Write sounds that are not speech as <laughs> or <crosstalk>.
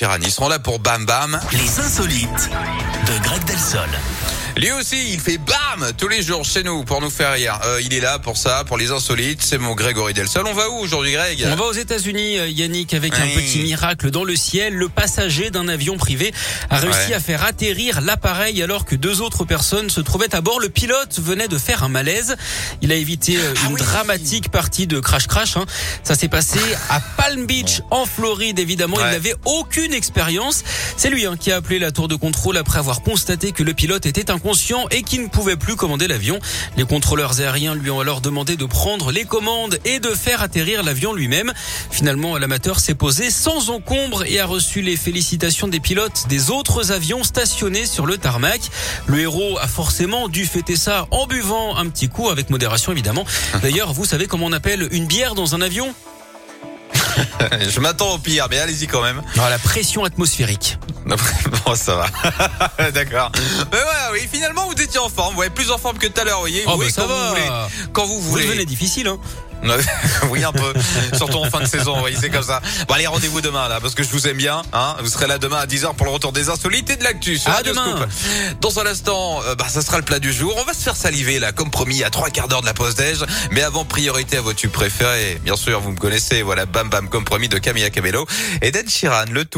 Ils seront là pour Bam Bam. Les insolites de Greg Delsol. Lui aussi, il fait bam tous les jours chez nous pour nous faire rire. Euh, il est là pour ça, pour les insolites. C'est mon Grégory Delsol. On va où aujourd'hui, Greg On va aux États-Unis, euh, Yannick, avec un petit miracle dans le ciel. Le passager d'un avion privé a réussi Ouais. à faire atterrir l'appareil alors que deux autres personnes se trouvaient à bord. Le pilote venait de faire un malaise. Il a évité euh, Ah une oui. dramatique partie de crash crash. hein. Ça s'est passé à Palm Beach, en Floride. Évidemment, il n'avait aucune expérience. C'est lui hein, qui a appelé la tour de contrôle après avoir constaté que le pilote était inconscient et qui ne pouvait plus commander l'avion. Les contrôleurs aériens lui ont alors demandé de prendre les commandes et de faire atterrir l'avion lui-même. Finalement, l'amateur s'est posé sans encombre et a reçu les félicitations des pilotes des autres avions stationnés sur le tarmac. Le héros a forcément dû fêter ça en buvant un petit coup avec modération évidemment. <laughs> D'ailleurs, vous savez comment on appelle une bière dans un avion? <laughs> Je m'attends au pire, mais allez-y quand même. Ah, La pression atmosphérique. <laughs> bon, ça va. <laughs> D'accord. Mais ouais, oui, finalement, vous étiez en forme. Vous êtes plus en forme que tout à l'heure, vous voyez. Oh, Vous bah, ça quand va. vous voulez. Quand vous Vous voulez. devenez difficile, hein oui, un peu. Surtout en fin de saison, vous voyez, c'est comme ça. Bon, allez, rendez-vous demain, là, parce que je vous aime bien, hein. Vous serez là demain à 10h pour le retour des insolites et de l'actu Radio demain. Scoop. Dans un instant, euh, bah, ça sera le plat du jour. On va se faire saliver, là, comme promis, à trois quarts d'heure de la pause déj. Mais avant, priorité à vos tubes préférés. Bien sûr, vous me connaissez. Voilà, bam bam, comme promis de Camilla Cabello et d'Ed Sheeran. Le tout.